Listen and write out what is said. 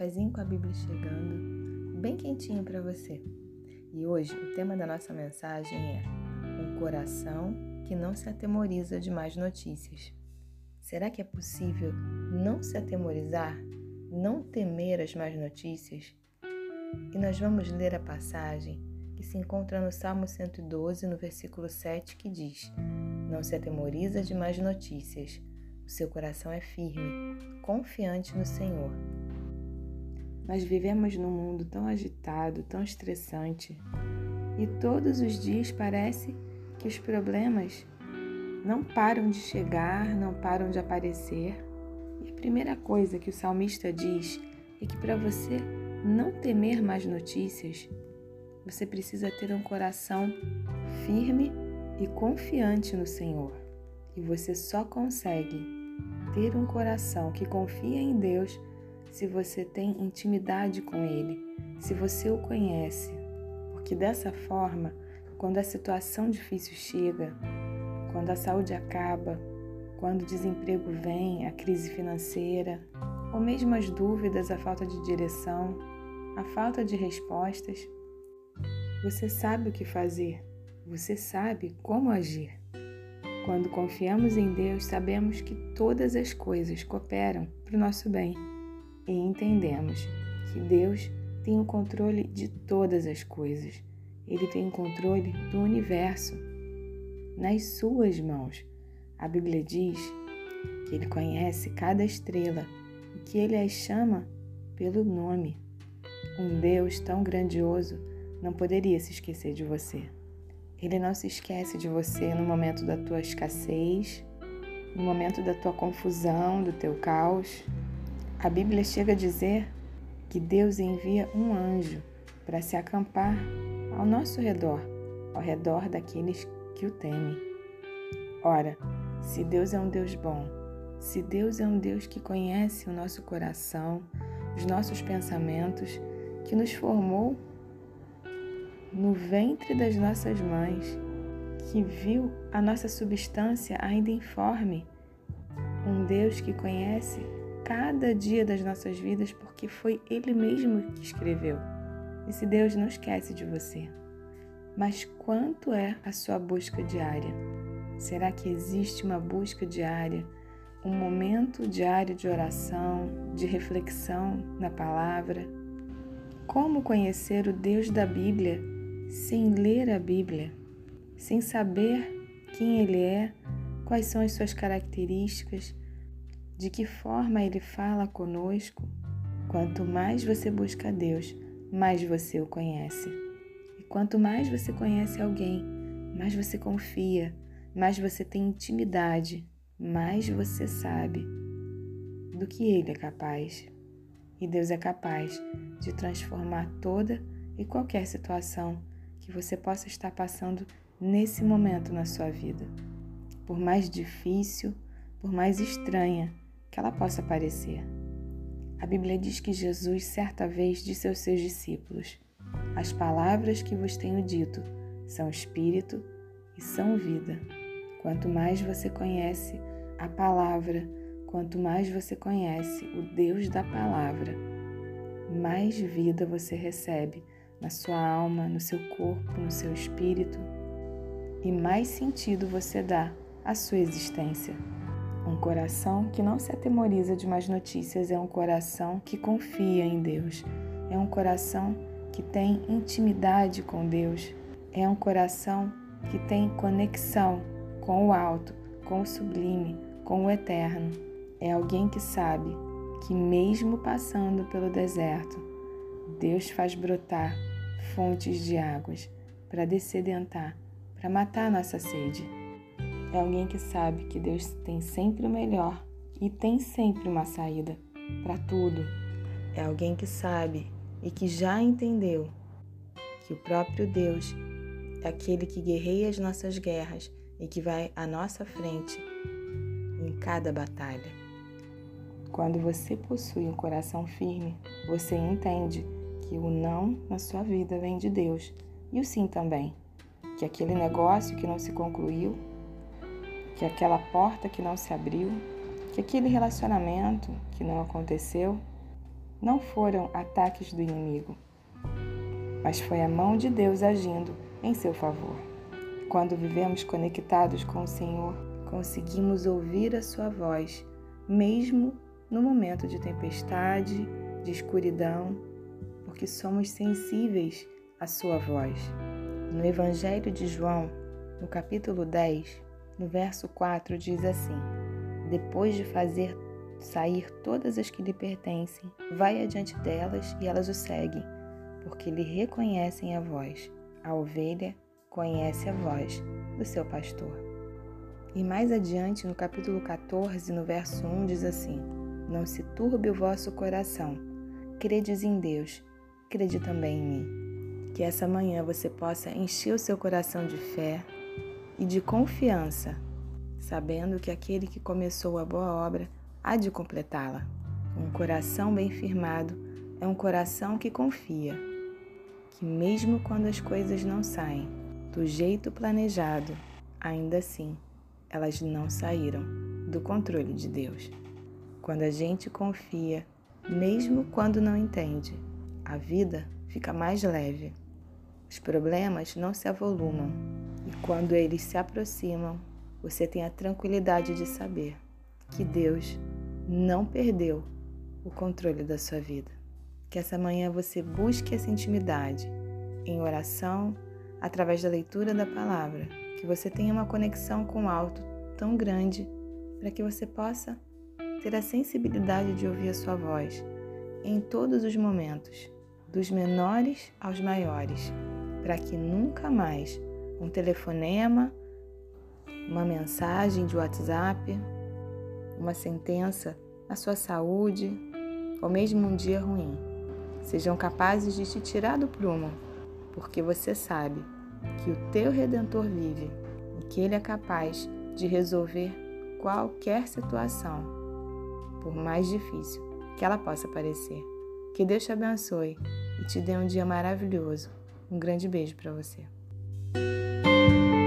cafezinho com a Bíblia chegando, bem quentinho para você. E hoje o tema da nossa mensagem é um coração que não se atemoriza de mais notícias. Será que é possível não se atemorizar, não temer as más notícias? E nós vamos ler a passagem que se encontra no Salmo 112, no versículo 7, que diz: Não se atemoriza de más notícias, o seu coração é firme, confiante no Senhor. Nós vivemos num mundo tão agitado, tão estressante, e todos os dias parece que os problemas não param de chegar, não param de aparecer. E a primeira coisa que o salmista diz é que para você não temer mais notícias, você precisa ter um coração firme e confiante no Senhor. E você só consegue ter um coração que confia em Deus se você tem intimidade com Ele, se você o conhece. Porque dessa forma, quando a situação difícil chega, quando a saúde acaba, quando o desemprego vem, a crise financeira, ou mesmo as dúvidas, a falta de direção, a falta de respostas, você sabe o que fazer, você sabe como agir. Quando confiamos em Deus, sabemos que todas as coisas cooperam para o nosso bem e entendemos que Deus tem o controle de todas as coisas. Ele tem o controle do universo nas suas mãos. A Bíblia diz que ele conhece cada estrela e que ele as chama pelo nome. Um Deus tão grandioso não poderia se esquecer de você. Ele não se esquece de você no momento da tua escassez, no momento da tua confusão, do teu caos. A Bíblia chega a dizer que Deus envia um anjo para se acampar ao nosso redor, ao redor daqueles que o temem. Ora, se Deus é um Deus bom, se Deus é um Deus que conhece o nosso coração, os nossos pensamentos, que nos formou no ventre das nossas mães, que viu a nossa substância ainda informe, um Deus que conhece cada dia das nossas vidas porque foi Ele mesmo que escreveu. Esse Deus não esquece de você. Mas quanto é a sua busca diária? Será que existe uma busca diária, um momento diário de oração, de reflexão na palavra? Como conhecer o Deus da Bíblia sem ler a Bíblia, sem saber quem Ele é, quais são as suas características, de que forma Ele fala conosco. Quanto mais você busca Deus, mais você o conhece. E quanto mais você conhece alguém, mais você confia, mais você tem intimidade, mais você sabe do que Ele é capaz. E Deus é capaz de transformar toda e qualquer situação que você possa estar passando nesse momento na sua vida. Por mais difícil, por mais estranha que ela possa parecer. A Bíblia diz que Jesus certa vez disse aos seus discípulos: As palavras que vos tenho dito são espírito e são vida. Quanto mais você conhece a palavra, quanto mais você conhece o Deus da palavra, mais vida você recebe na sua alma, no seu corpo, no seu espírito e mais sentido você dá à sua existência. Um coração que não se atemoriza de mais notícias é um coração que confia em Deus. É um coração que tem intimidade com Deus. É um coração que tem conexão com o alto, com o sublime, com o eterno. É alguém que sabe que, mesmo passando pelo deserto, Deus faz brotar fontes de águas para descedentar, para matar nossa sede. É alguém que sabe que Deus tem sempre o melhor e tem sempre uma saída para tudo. É alguém que sabe e que já entendeu que o próprio Deus é aquele que guerreia as nossas guerras e que vai à nossa frente em cada batalha. Quando você possui um coração firme, você entende que o não na sua vida vem de Deus e o sim também. Que aquele negócio que não se concluiu que aquela porta que não se abriu, que aquele relacionamento que não aconteceu, não foram ataques do inimigo, mas foi a mão de Deus agindo em seu favor. Quando vivemos conectados com o Senhor, conseguimos ouvir a Sua voz, mesmo no momento de tempestade, de escuridão, porque somos sensíveis à Sua voz. No Evangelho de João, no capítulo 10, no verso 4, diz assim: Depois de fazer sair todas as que lhe pertencem, vai adiante delas e elas o seguem, porque lhe reconhecem a voz. A ovelha conhece a voz do seu pastor. E mais adiante, no capítulo 14, no verso 1, diz assim: Não se turbe o vosso coração, credes em Deus, crede também em mim. Que essa manhã você possa encher o seu coração de fé e de confiança, sabendo que aquele que começou a boa obra há de completá-la. Um coração bem firmado é um coração que confia, que mesmo quando as coisas não saem do jeito planejado, ainda assim elas não saíram do controle de Deus. Quando a gente confia, mesmo quando não entende, a vida fica mais leve. Os problemas não se avolumam e quando eles se aproximam, você tem a tranquilidade de saber que Deus não perdeu o controle da sua vida. Que essa manhã você busque essa intimidade em oração, através da leitura da palavra, que você tenha uma conexão com o alto tão grande para que você possa ter a sensibilidade de ouvir a sua voz em todos os momentos, dos menores aos maiores, para que nunca mais um telefonema, uma mensagem de WhatsApp, uma sentença na sua saúde ou mesmo um dia ruim sejam capazes de te tirar do prumo, porque você sabe que o teu redentor vive e que ele é capaz de resolver qualquer situação, por mais difícil que ela possa parecer. Que Deus te abençoe e te dê um dia maravilhoso. Um grande beijo para você. thank you